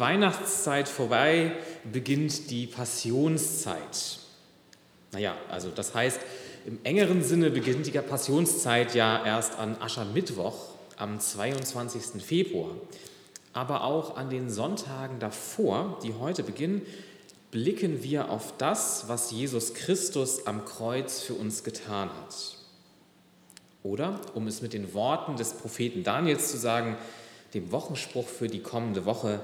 Weihnachtszeit vorbei, beginnt die Passionszeit. Naja, also das heißt, im engeren Sinne beginnt die Passionszeit ja erst an Aschermittwoch am 22. Februar. Aber auch an den Sonntagen davor, die heute beginnen, blicken wir auf das, was Jesus Christus am Kreuz für uns getan hat. Oder, um es mit den Worten des Propheten Daniels zu sagen, dem Wochenspruch für die kommende Woche,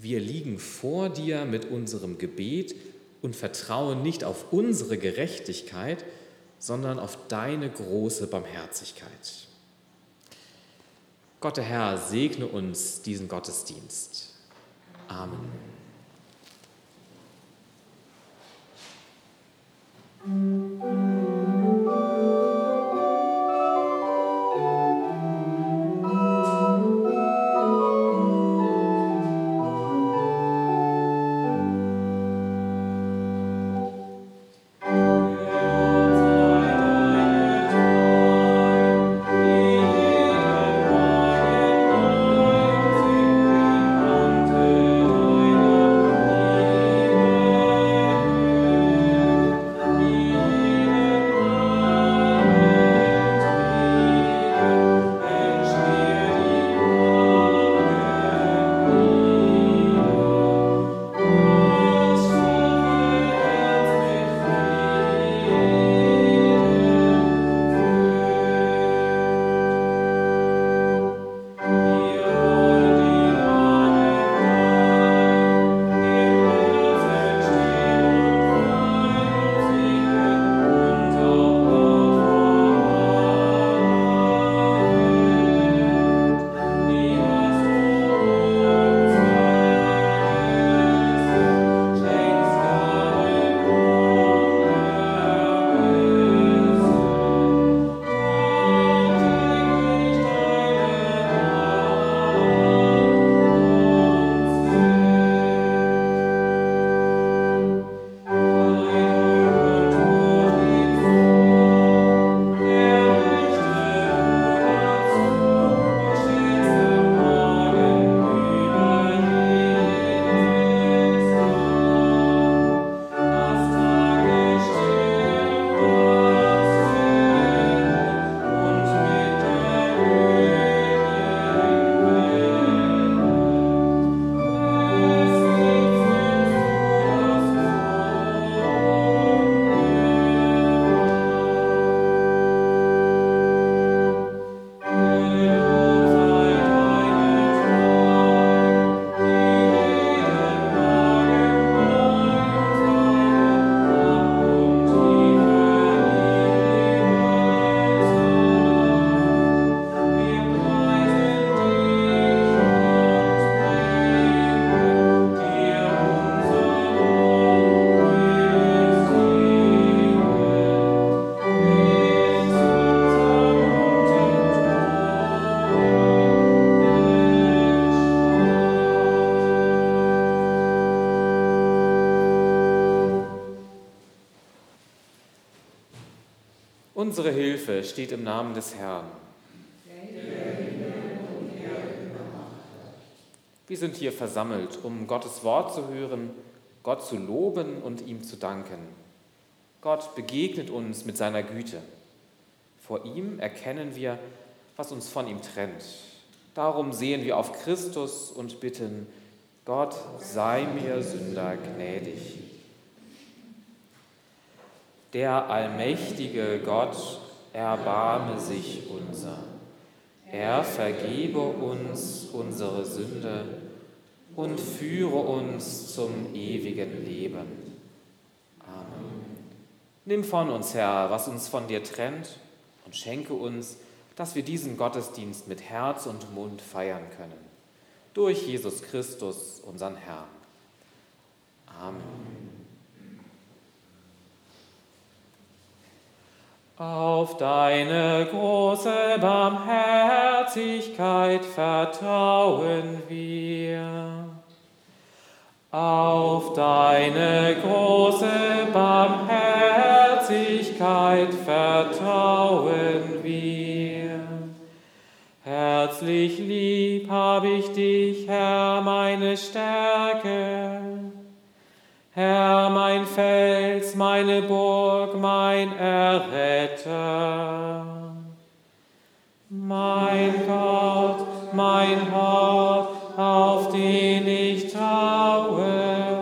wir liegen vor dir mit unserem Gebet und vertrauen nicht auf unsere Gerechtigkeit, sondern auf deine große Barmherzigkeit. Gott der Herr segne uns diesen Gottesdienst. Amen. Unsere Hilfe steht im Namen des Herrn. Wir sind hier versammelt, um Gottes Wort zu hören, Gott zu loben und ihm zu danken. Gott begegnet uns mit seiner Güte. Vor ihm erkennen wir, was uns von ihm trennt. Darum sehen wir auf Christus und bitten, Gott sei mir Sünder gnädig. Der allmächtige Gott erbarme sich unser. Er vergebe uns unsere Sünde und führe uns zum ewigen Leben. Amen. Nimm von uns, Herr, was uns von dir trennt und schenke uns, dass wir diesen Gottesdienst mit Herz und Mund feiern können. Durch Jesus Christus, unseren Herrn. Amen. Auf deine große Barmherzigkeit vertrauen wir. Auf deine große Barmherzigkeit vertrauen wir. Herzlich lieb hab ich dich, Herr, meine Stärke. Herr, mein Fels, meine Burg, mein Erretter. Mein Gott, mein Hort, auf den ich traue.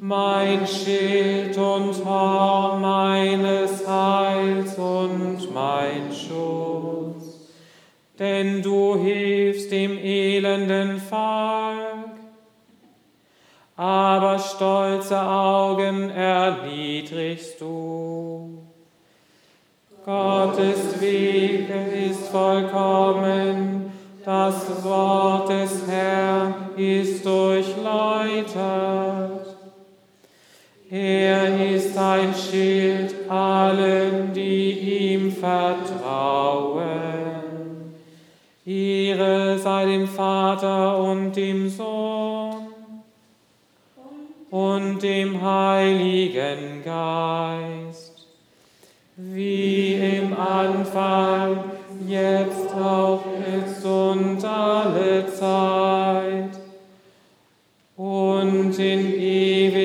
Mein Schild und Horn meines Heils und mein Schutz. Denn du hilfst dem elenden Volk, stolze Augen erniedrigst du. Gottes Weg ist vollkommen, das Wort des Herrn ist durchläutert. Er ist ein Schild allen, die ihm vertrauen. Ihre sei dem Vater und dem Sohn und dem Heiligen Geist, wie im Anfang, jetzt auch jetzt und alle Zeit und in Ewigkeit.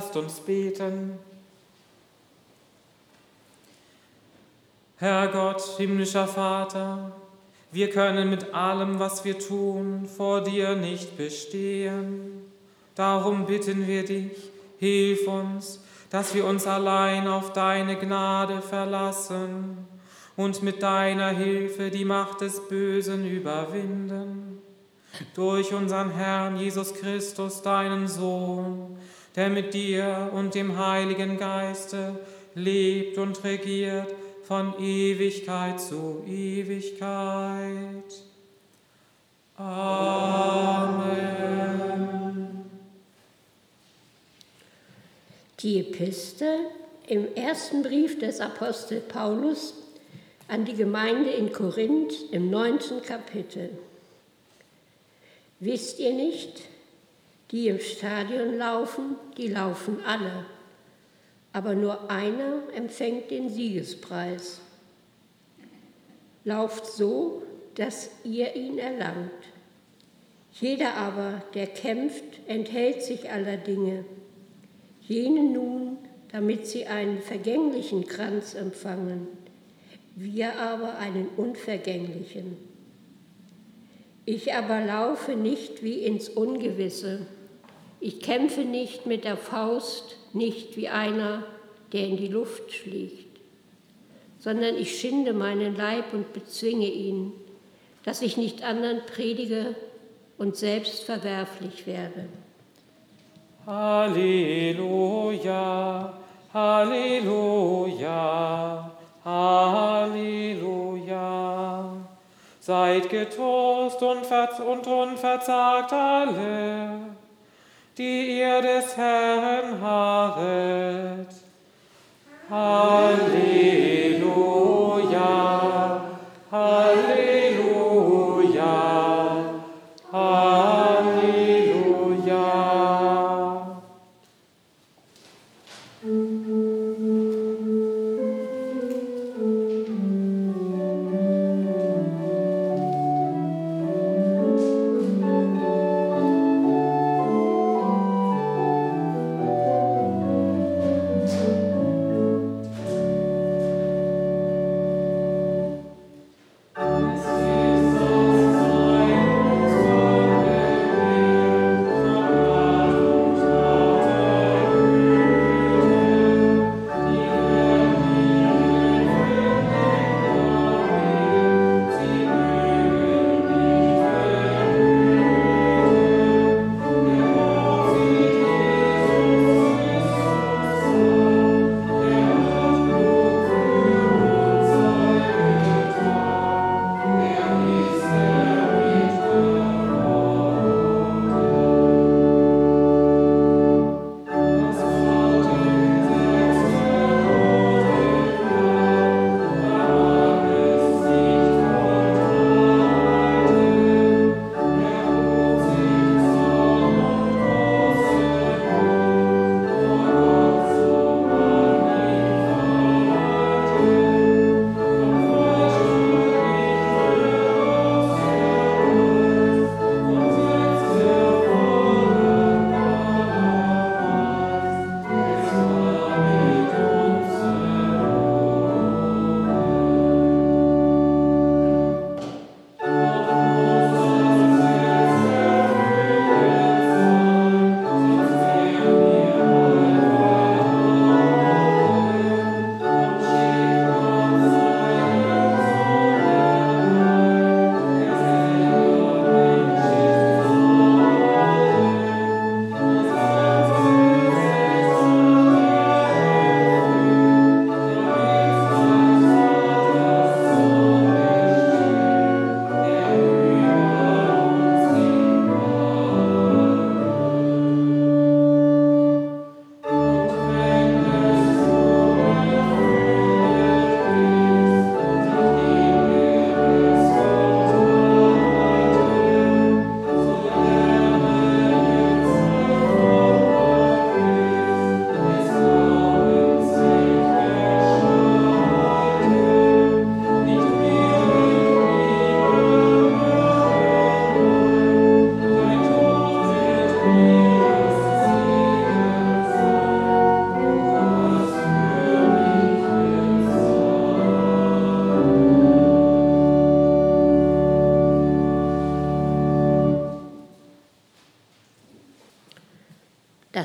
Lasst uns beten. Herr Gott, himmlischer Vater, wir können mit allem, was wir tun, vor dir nicht bestehen. Darum bitten wir dich, hilf uns, dass wir uns allein auf deine Gnade verlassen und mit deiner Hilfe die Macht des Bösen überwinden. Durch unseren Herrn Jesus Christus, deinen Sohn, der mit dir und dem Heiligen Geiste lebt und regiert von Ewigkeit zu Ewigkeit. Amen. Die Epistel im ersten Brief des Apostel Paulus an die Gemeinde in Korinth im neunten Kapitel. Wisst ihr nicht, die im Stadion laufen, die laufen alle, aber nur einer empfängt den Siegespreis. Lauft so, dass ihr ihn erlangt. Jeder aber, der kämpft, enthält sich aller Dinge. Jene nun, damit sie einen vergänglichen Kranz empfangen, wir aber einen unvergänglichen. Ich aber laufe nicht wie ins Ungewisse ich kämpfe nicht mit der Faust, nicht wie einer, der in die Luft fliegt, sondern ich schinde meinen Leib und bezwinge ihn, dass ich nicht anderen predige und selbst verwerflich werde. Halleluja, Halleluja, Halleluja. Seid getrost und, und unverzagt alle die ihr des Herrn harret. Halleluja, Halleluja,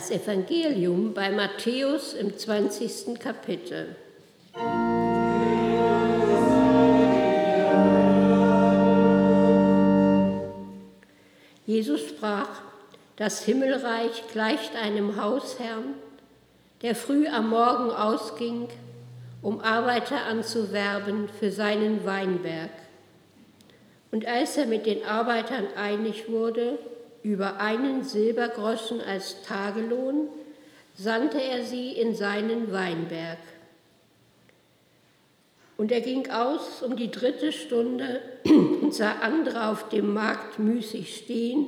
Das Evangelium bei Matthäus im 20. Kapitel. Jesus sprach, das Himmelreich gleicht einem Hausherrn, der früh am Morgen ausging, um Arbeiter anzuwerben für seinen Weinberg. Und als er mit den Arbeitern einig wurde, über einen Silbergroschen als Tagelohn, sandte er sie in seinen Weinberg. Und er ging aus um die dritte Stunde und sah andere auf dem Markt müßig stehen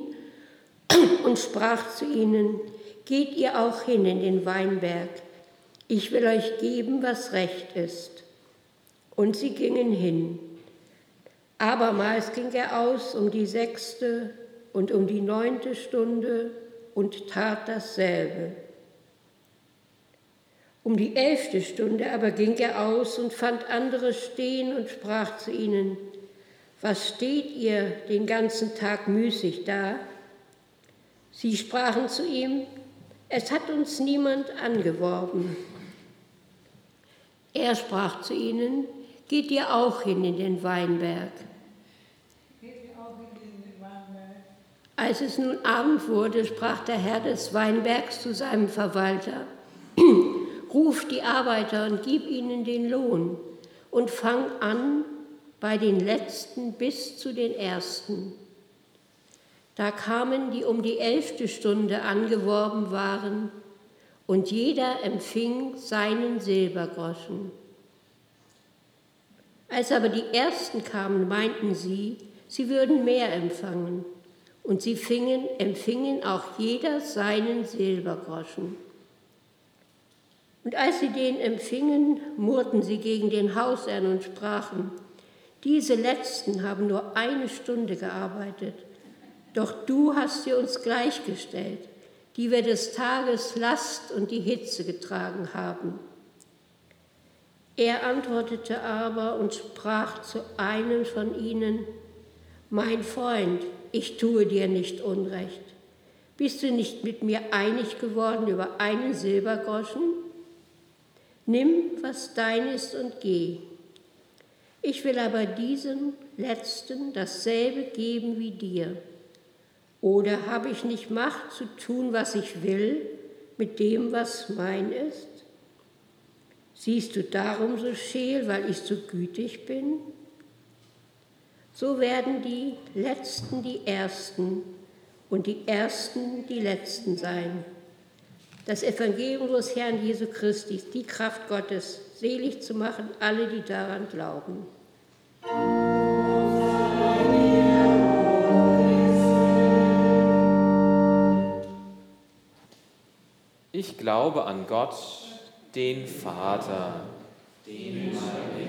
und sprach zu ihnen, geht ihr auch hin in den Weinberg, ich will euch geben, was recht ist. Und sie gingen hin. Abermals ging er aus um die sechste und um die neunte Stunde und tat dasselbe. Um die elfte Stunde aber ging er aus und fand andere stehen und sprach zu ihnen, was steht ihr den ganzen Tag müßig da? Sie sprachen zu ihm, es hat uns niemand angeworben. Er sprach zu ihnen, geht ihr auch hin in den Weinberg. Als es nun Abend wurde, sprach der Herr des Weinbergs zu seinem Verwalter, ruf die Arbeiter und gib ihnen den Lohn und fang an bei den Letzten bis zu den Ersten. Da kamen, die um die elfte Stunde angeworben waren, und jeder empfing seinen Silbergroschen. Als aber die Ersten kamen, meinten sie, sie würden mehr empfangen, und sie fingen, empfingen auch jeder seinen Silbergroschen. Und als sie den empfingen, murrten sie gegen den Hausherrn und sprachen, diese Letzten haben nur eine Stunde gearbeitet, doch du hast sie uns gleichgestellt, die wir des Tages Last und die Hitze getragen haben. Er antwortete aber und sprach zu einem von ihnen, Mein Freund, ich tue dir nicht Unrecht. Bist du nicht mit mir einig geworden über einen Silbergroschen? Nimm, was dein ist und geh. Ich will aber diesem Letzten dasselbe geben wie dir. Oder habe ich nicht Macht zu tun, was ich will, mit dem, was mein ist? Siehst du darum so scheel, weil ich so gütig bin? So werden die Letzten die Ersten und die Ersten die Letzten sein. Das Evangelium unseres Herrn Jesu Christi ist die Kraft Gottes, selig zu machen, alle, die daran glauben. Ich glaube an Gott, den Vater, den Allmächtigen,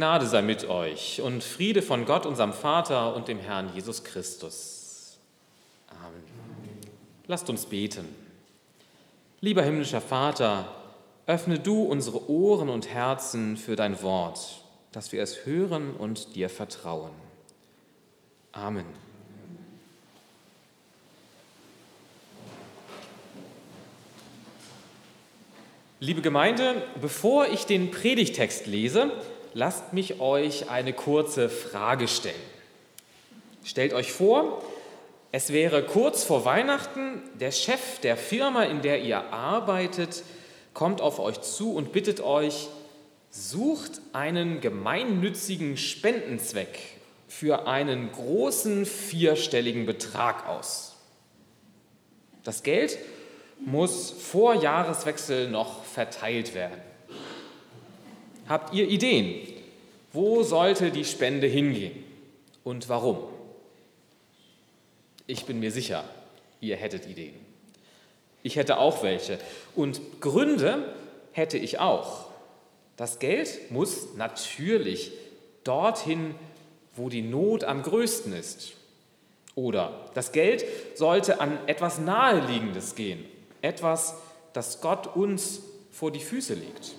Gnade sei mit euch und Friede von Gott, unserem Vater und dem Herrn Jesus Christus. Amen. Lasst uns beten. Lieber himmlischer Vater, öffne du unsere Ohren und Herzen für dein Wort, dass wir es hören und dir vertrauen. Amen. Liebe Gemeinde, bevor ich den Predigtext lese, lasst mich euch eine kurze Frage stellen. Stellt euch vor, es wäre kurz vor Weihnachten, der Chef der Firma, in der ihr arbeitet, kommt auf euch zu und bittet euch, sucht einen gemeinnützigen Spendenzweck für einen großen vierstelligen Betrag aus. Das Geld muss vor Jahreswechsel noch verteilt werden. Habt ihr Ideen? Wo sollte die Spende hingehen und warum? Ich bin mir sicher, ihr hättet Ideen. Ich hätte auch welche. Und Gründe hätte ich auch. Das Geld muss natürlich dorthin, wo die Not am größten ist. Oder das Geld sollte an etwas Naheliegendes gehen, etwas, das Gott uns vor die Füße legt.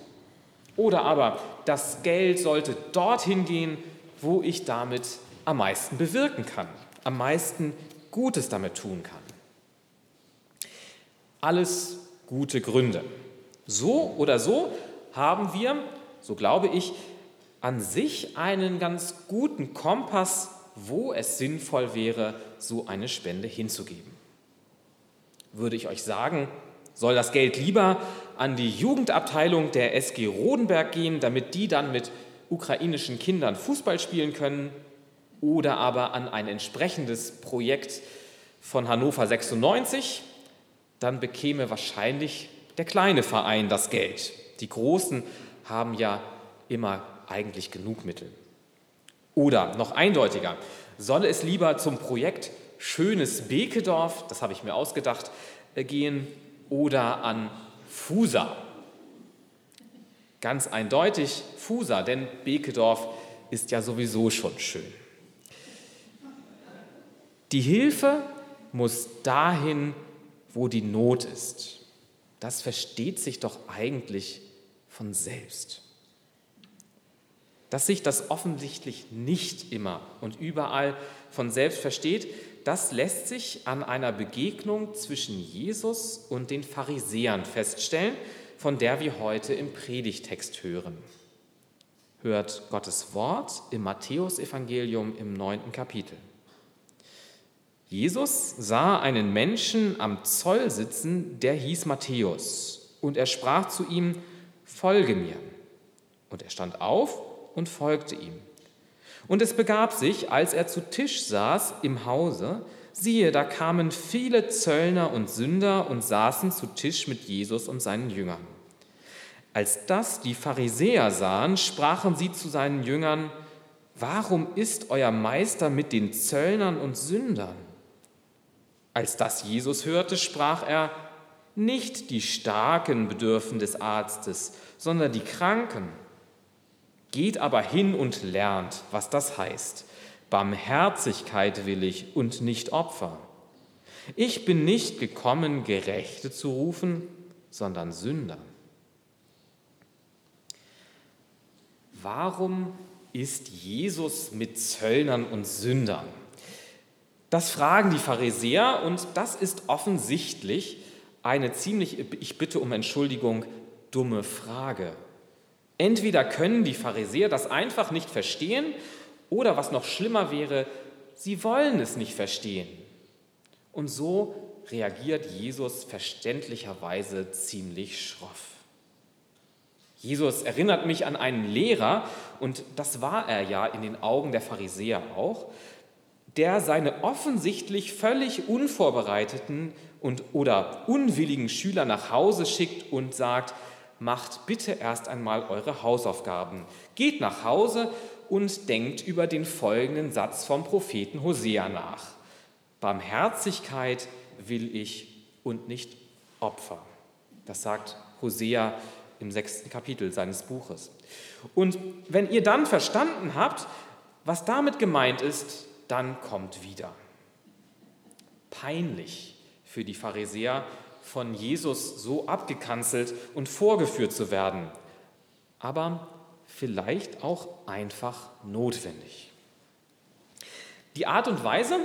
Oder aber das Geld sollte dorthin gehen, wo ich damit am meisten bewirken kann, am meisten Gutes damit tun kann. Alles gute Gründe. So oder so haben wir, so glaube ich, an sich einen ganz guten Kompass, wo es sinnvoll wäre, so eine Spende hinzugeben würde ich euch sagen, soll das Geld lieber an die Jugendabteilung der SG Rodenberg gehen, damit die dann mit ukrainischen Kindern Fußball spielen können, oder aber an ein entsprechendes Projekt von Hannover 96, dann bekäme wahrscheinlich der kleine Verein das Geld. Die Großen haben ja immer eigentlich genug Mittel. Oder noch eindeutiger, soll es lieber zum Projekt schönes Bekedorf, das habe ich mir ausgedacht, äh, gehen oder an Fusa. Ganz eindeutig Fusa, denn Bekedorf ist ja sowieso schon schön. Die Hilfe muss dahin, wo die Not ist. Das versteht sich doch eigentlich von selbst. Dass sich das offensichtlich nicht immer und überall von selbst versteht, das lässt sich an einer Begegnung zwischen Jesus und den Pharisäern feststellen, von der wir heute im Predigtext hören. Hört Gottes Wort im Matthäusevangelium im neunten Kapitel. Jesus sah einen Menschen am Zoll sitzen, der hieß Matthäus, und er sprach zu ihm, Folge mir. Und er stand auf und folgte ihm. Und es begab sich, als er zu Tisch saß im Hause, siehe, da kamen viele Zöllner und Sünder und saßen zu Tisch mit Jesus und seinen Jüngern. Als das die Pharisäer sahen, sprachen sie zu seinen Jüngern, Warum ist euer Meister mit den Zöllnern und Sündern? Als das Jesus hörte, sprach er, Nicht die Starken bedürfen des Arztes, sondern die Kranken. Geht aber hin und lernt, was das heißt. Barmherzigkeit will ich und nicht Opfer. Ich bin nicht gekommen, Gerechte zu rufen, sondern Sünder. Warum ist Jesus mit Zöllnern und Sündern? Das fragen die Pharisäer und das ist offensichtlich eine ziemlich, ich bitte um Entschuldigung, dumme Frage. Entweder können die Pharisäer das einfach nicht verstehen oder was noch schlimmer wäre, sie wollen es nicht verstehen. Und so reagiert Jesus verständlicherweise ziemlich schroff. Jesus erinnert mich an einen Lehrer, und das war er ja in den Augen der Pharisäer auch, der seine offensichtlich völlig unvorbereiteten und oder unwilligen Schüler nach Hause schickt und sagt, macht bitte erst einmal eure Hausaufgaben. Geht nach Hause und denkt über den folgenden Satz vom Propheten Hosea nach. Barmherzigkeit will ich und nicht Opfer. Das sagt Hosea im sechsten Kapitel seines Buches. Und wenn ihr dann verstanden habt, was damit gemeint ist, dann kommt wieder. Peinlich für die Pharisäer, von Jesus so abgekanzelt und vorgeführt zu werden, aber vielleicht auch einfach notwendig. Die Art und Weise,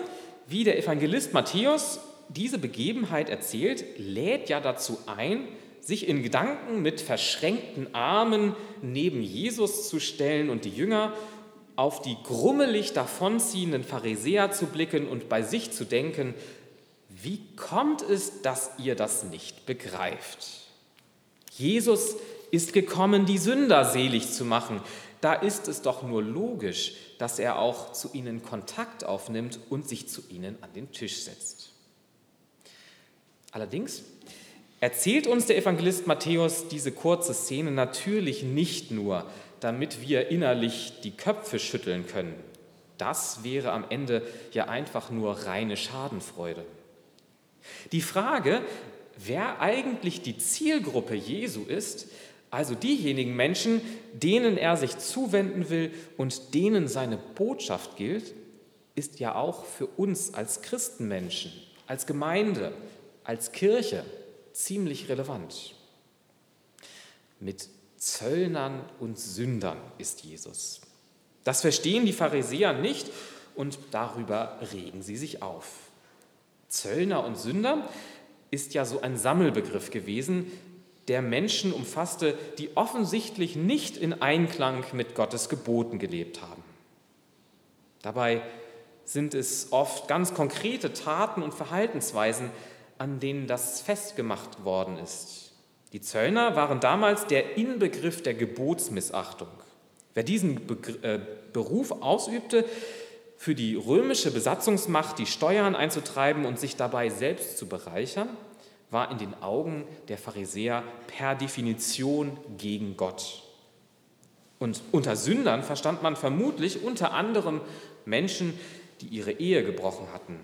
wie der Evangelist Matthäus diese Begebenheit erzählt, lädt ja dazu ein, sich in Gedanken mit verschränkten Armen neben Jesus zu stellen und die Jünger auf die grummelig davonziehenden Pharisäer zu blicken und bei sich zu denken, wie kommt es, dass ihr das nicht begreift? Jesus ist gekommen, die Sünder selig zu machen. Da ist es doch nur logisch, dass er auch zu ihnen Kontakt aufnimmt und sich zu ihnen an den Tisch setzt. Allerdings erzählt uns der Evangelist Matthäus diese kurze Szene natürlich nicht nur, damit wir innerlich die Köpfe schütteln können. Das wäre am Ende ja einfach nur reine Schadenfreude. Die Frage, wer eigentlich die Zielgruppe Jesu ist, also diejenigen Menschen, denen er sich zuwenden will und denen seine Botschaft gilt, ist ja auch für uns als Christenmenschen, als Gemeinde, als Kirche ziemlich relevant. Mit Zöllnern und Sündern ist Jesus. Das verstehen die Pharisäer nicht und darüber regen sie sich auf. Zöllner und Sünder ist ja so ein Sammelbegriff gewesen, der Menschen umfasste, die offensichtlich nicht in Einklang mit Gottes Geboten gelebt haben. Dabei sind es oft ganz konkrete Taten und Verhaltensweisen, an denen das festgemacht worden ist. Die Zöllner waren damals der Inbegriff der Gebotsmissachtung. Wer diesen äh, Beruf ausübte, für die römische Besatzungsmacht die Steuern einzutreiben und sich dabei selbst zu bereichern, war in den Augen der Pharisäer per Definition gegen Gott. Und unter Sündern verstand man vermutlich unter anderem Menschen, die ihre Ehe gebrochen hatten.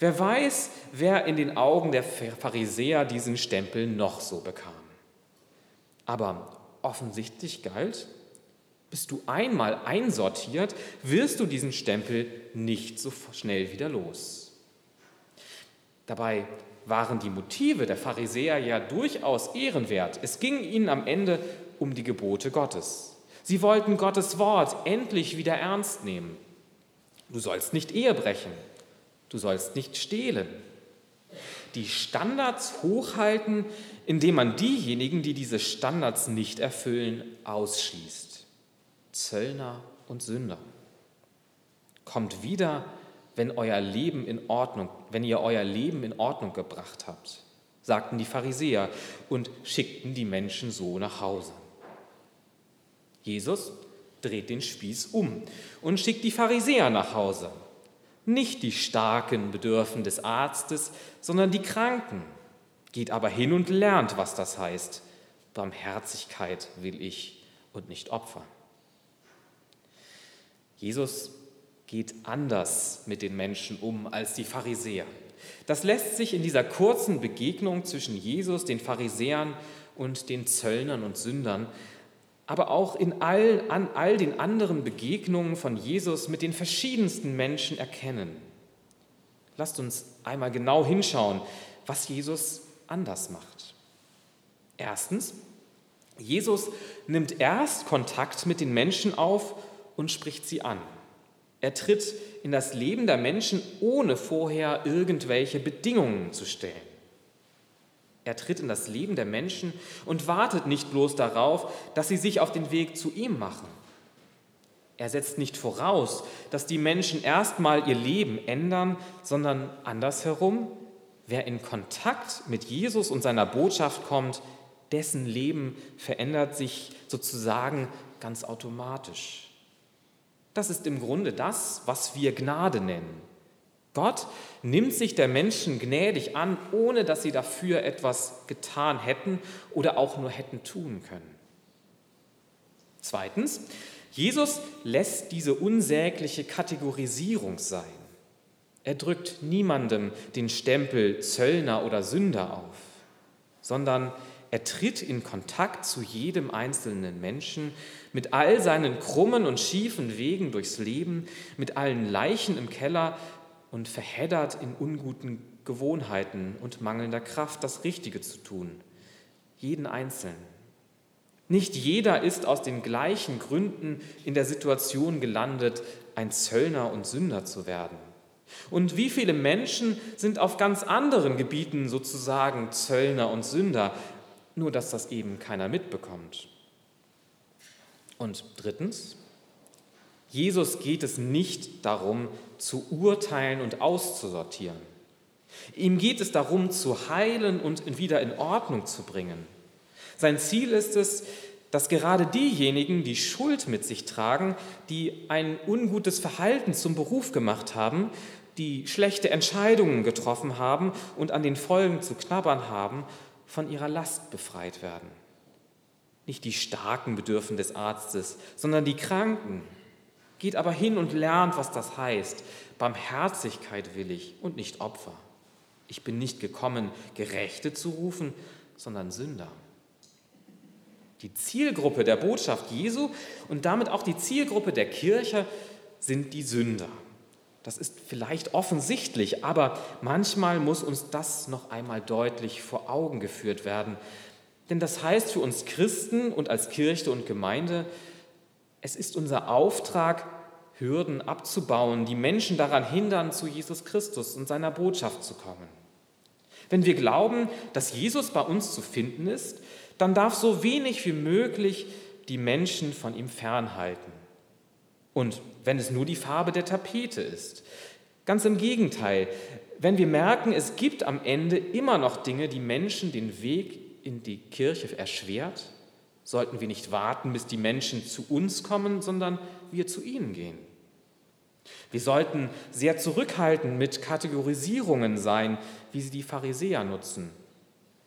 Wer weiß, wer in den Augen der Pharisäer diesen Stempel noch so bekam. Aber offensichtlich galt, bist du einmal einsortiert, wirst du diesen Stempel nicht so schnell wieder los. Dabei waren die Motive der Pharisäer ja durchaus ehrenwert. Es ging ihnen am Ende um die Gebote Gottes. Sie wollten Gottes Wort endlich wieder ernst nehmen. Du sollst nicht Ehe brechen. Du sollst nicht stehlen. Die Standards hochhalten, indem man diejenigen, die diese Standards nicht erfüllen, ausschließt. Zöllner und Sünder. Kommt wieder, wenn euer Leben in Ordnung, wenn ihr euer Leben in Ordnung gebracht habt, sagten die Pharisäer und schickten die Menschen so nach Hause. Jesus dreht den Spieß um und schickt die Pharisäer nach Hause. Nicht die Starken bedürfen des Arztes, sondern die Kranken. Geht aber hin und lernt, was das heißt. Barmherzigkeit will ich und nicht Opfer. Jesus geht anders mit den Menschen um als die Pharisäer. Das lässt sich in dieser kurzen Begegnung zwischen Jesus, den Pharisäern und den Zöllnern und Sündern, aber auch in all, an all den anderen Begegnungen von Jesus mit den verschiedensten Menschen erkennen. Lasst uns einmal genau hinschauen, was Jesus anders macht. Erstens, Jesus nimmt erst Kontakt mit den Menschen auf und spricht sie an. Er tritt in das Leben der Menschen, ohne vorher irgendwelche Bedingungen zu stellen. Er tritt in das Leben der Menschen und wartet nicht bloß darauf, dass sie sich auf den Weg zu ihm machen. Er setzt nicht voraus, dass die Menschen erstmal ihr Leben ändern, sondern andersherum, wer in Kontakt mit Jesus und seiner Botschaft kommt, dessen Leben verändert sich sozusagen ganz automatisch. Das ist im Grunde das, was wir Gnade nennen. Gott nimmt sich der Menschen gnädig an, ohne dass sie dafür etwas getan hätten oder auch nur hätten tun können. Zweitens, Jesus lässt diese unsägliche Kategorisierung sein. Er drückt niemandem den Stempel Zöllner oder Sünder auf, sondern Er tritt in Kontakt zu jedem einzelnen Menschen, mit all seinen krummen und schiefen Wegen durchs Leben, mit allen Leichen im Keller und verheddert in unguten Gewohnheiten und mangelnder Kraft, das Richtige zu tun. Jeden Einzelnen. Nicht jeder ist aus den gleichen Gründen in der Situation gelandet, ein Zöllner und Sünder zu werden. Und wie viele Menschen sind auf ganz anderen Gebieten sozusagen Zöllner und Sünder, nur dass das eben keiner mitbekommt. Und drittens, Jesus geht es nicht darum, zu urteilen und auszusortieren. Ihm geht es darum, zu heilen und wieder in Ordnung zu bringen. Sein Ziel ist es, dass gerade diejenigen, die Schuld mit sich tragen, die ein ungutes Verhalten zum Beruf gemacht haben, die schlechte Entscheidungen getroffen haben und an den Folgen zu knabbern haben, von ihrer Last befreit werden. Nicht die Starken bedürfen des Arztes, sondern die Kranken. Geht aber hin und lernt, was das heißt. Barmherzigkeit will ich und nicht Opfer. Ich bin nicht gekommen, Gerechte zu rufen, sondern Sünder. Die Zielgruppe der Botschaft Jesu und damit auch die Zielgruppe der Kirche sind die Sünder. Das ist vielleicht offensichtlich, aber manchmal muss uns das noch einmal deutlich vor Augen geführt werden. Denn das heißt für uns Christen und als Kirche und Gemeinde, es ist unser Auftrag, Hürden abzubauen, die Menschen daran hindern, zu Jesus Christus und seiner Botschaft zu kommen. Wenn wir glauben, dass Jesus bei uns zu finden ist, dann darf so wenig wie möglich die Menschen von ihm fernhalten. Und wenn es nur die Farbe der Tapete ist. Ganz im Gegenteil, wenn wir merken, es gibt am Ende immer noch Dinge, die Menschen den Weg in die Kirche erschwert, sollten wir nicht warten, bis die Menschen zu uns kommen, sondern wir zu ihnen gehen. Wir sollten sehr zurückhaltend mit Kategorisierungen sein, wie sie die Pharisäer nutzen.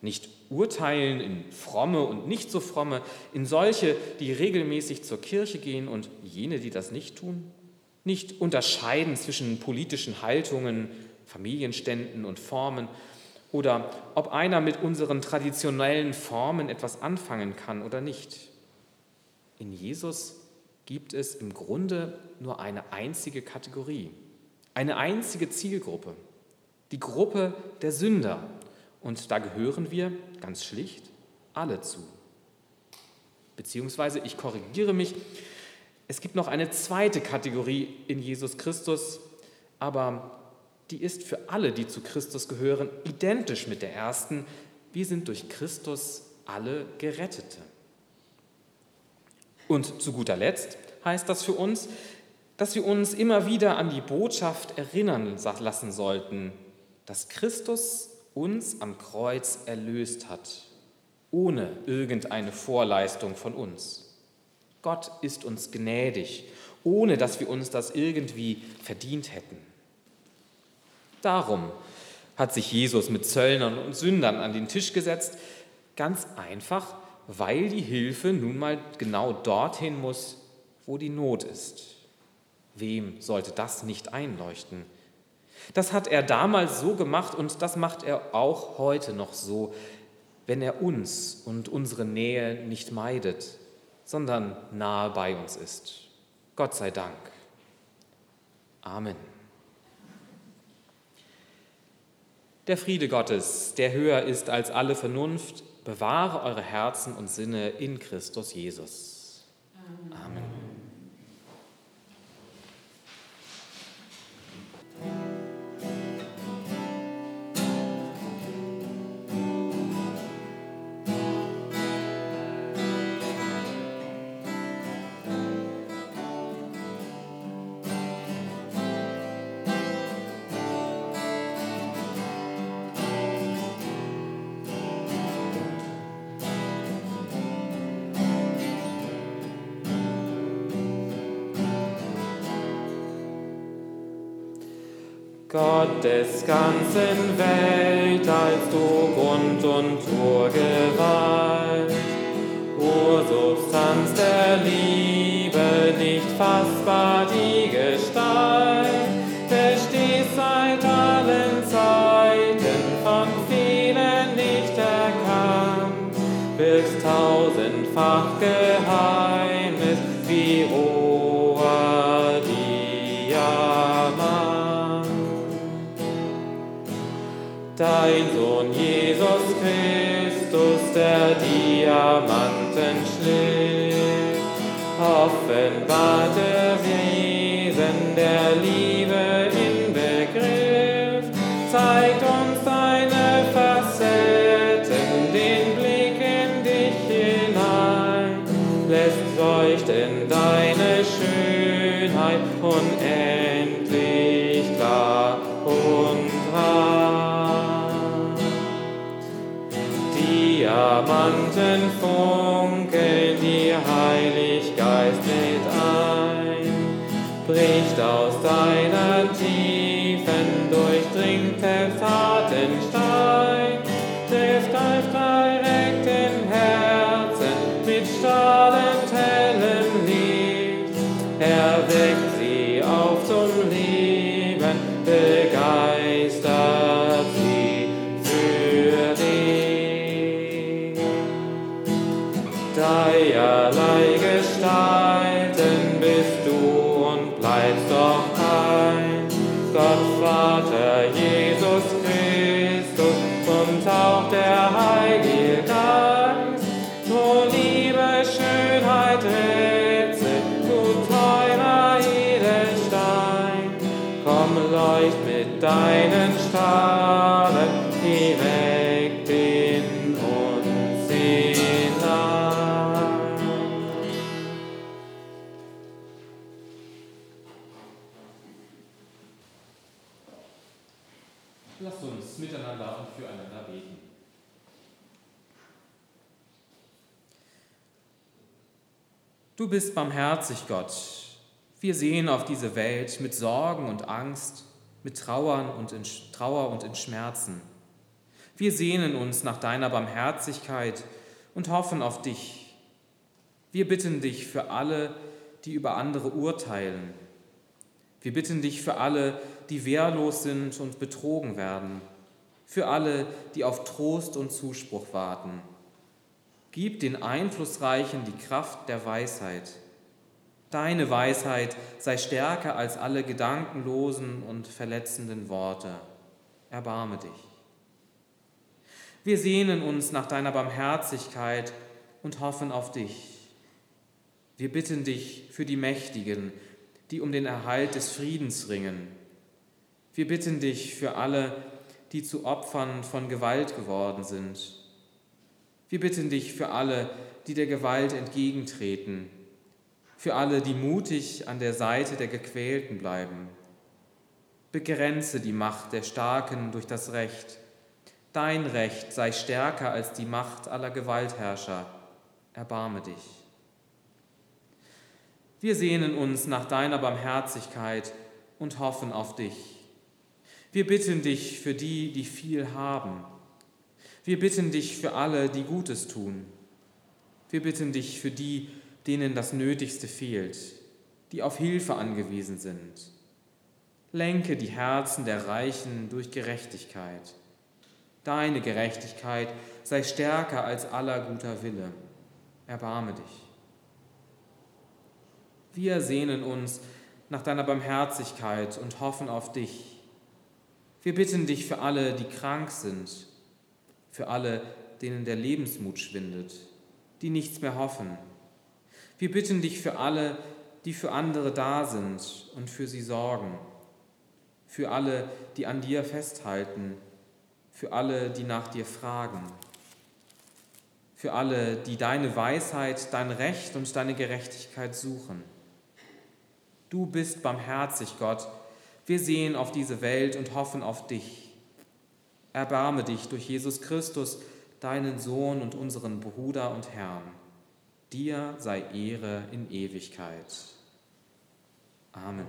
Nicht urteilen in fromme und nicht so fromme, in solche, die regelmäßig zur Kirche gehen und jene, die das nicht tun. Nicht unterscheiden zwischen politischen Haltungen, Familienständen und Formen oder ob einer mit unseren traditionellen Formen etwas anfangen kann oder nicht. In Jesus gibt es im Grunde nur eine einzige Kategorie, eine einzige Zielgruppe, die Gruppe der Sünder, und da gehören wir ganz schlicht alle zu. Beziehungsweise, ich korrigiere mich, es gibt noch eine zweite Kategorie in Jesus Christus, aber die ist für alle, die zu Christus gehören, identisch mit der ersten. Wir sind durch Christus alle Gerettete. Und zu guter Letzt heißt das für uns, dass wir uns immer wieder an die Botschaft erinnern lassen sollten, dass Christus uns am Kreuz erlöst hat, ohne irgendeine Vorleistung von uns. Gott ist uns gnädig, ohne dass wir uns das irgendwie verdient hätten. Darum hat sich Jesus mit Zöllnern und Sündern an den Tisch gesetzt, ganz einfach, weil die Hilfe nun mal genau dorthin muss, wo die Not ist. Wem sollte das nicht einleuchten? Das hat er damals so gemacht und das macht er auch heute noch so, wenn er uns und unsere Nähe nicht meidet, sondern nahe bei uns ist. Gott sei Dank. Amen. Der Friede Gottes, der höher ist als alle Vernunft, bewahre eure Herzen und Sinne in Christus Jesus. Amen. Gott ganzen Welt, Christus, der Diamantenschliff, offenbarte Wesen der Liebe in Begriff, zeigt uns Diamanten Du bist barmherzig, Gott. Wir sehen auf diese Welt mit Sorgen und Angst, mit Trauern und in, Trauer und in Schmerzen. Wir sehnen uns nach deiner Barmherzigkeit und hoffen auf dich. Wir bitten dich für alle, die über andere urteilen. Wir bitten dich für alle, die wehrlos sind und betrogen werden, für alle, die auf Trost und Zuspruch warten. Gib den Einflussreichen die Kraft der Weisheit. Deine Weisheit sei stärker als alle gedankenlosen und verletzenden Worte. Erbarme dich. Wir sehnen uns nach deiner Barmherzigkeit und hoffen auf dich. Wir bitten dich für die Mächtigen, die um den Erhalt des Friedens ringen. Wir bitten dich für alle, die zu Opfern von Gewalt geworden sind. Wir bitten dich für alle, die der Gewalt entgegentreten, für alle, die mutig an der Seite der Gequälten bleiben. Begrenze die Macht der Starken durch das Recht. Dein Recht sei stärker als die Macht aller Gewaltherrscher. Erbarme dich. Wir sehnen uns nach deiner Barmherzigkeit und hoffen auf dich. Wir bitten dich für die, die viel haben. Wir bitten dich für alle, die Gutes tun. Wir bitten dich für die, denen das Nötigste fehlt, die auf Hilfe angewiesen sind. Lenke die Herzen der Reichen durch Gerechtigkeit. Deine Gerechtigkeit sei stärker als aller guter Wille. Erbarme dich. Wir sehnen uns nach deiner Barmherzigkeit und hoffen auf dich. Wir bitten dich für alle, die krank sind, für alle, denen der Lebensmut schwindet, die nichts mehr hoffen. Wir bitten dich für alle, die für andere da sind und für sie sorgen, für alle, die an dir festhalten, für alle, die nach dir fragen, für alle, die deine Weisheit, dein Recht und deine Gerechtigkeit suchen. Du bist barmherzig, Gott. Wir sehen auf diese Welt und hoffen auf dich. Erbarme dich durch Jesus Christus, deinen Sohn und unseren Bruder und Herrn. Dir sei Ehre in Ewigkeit. Amen.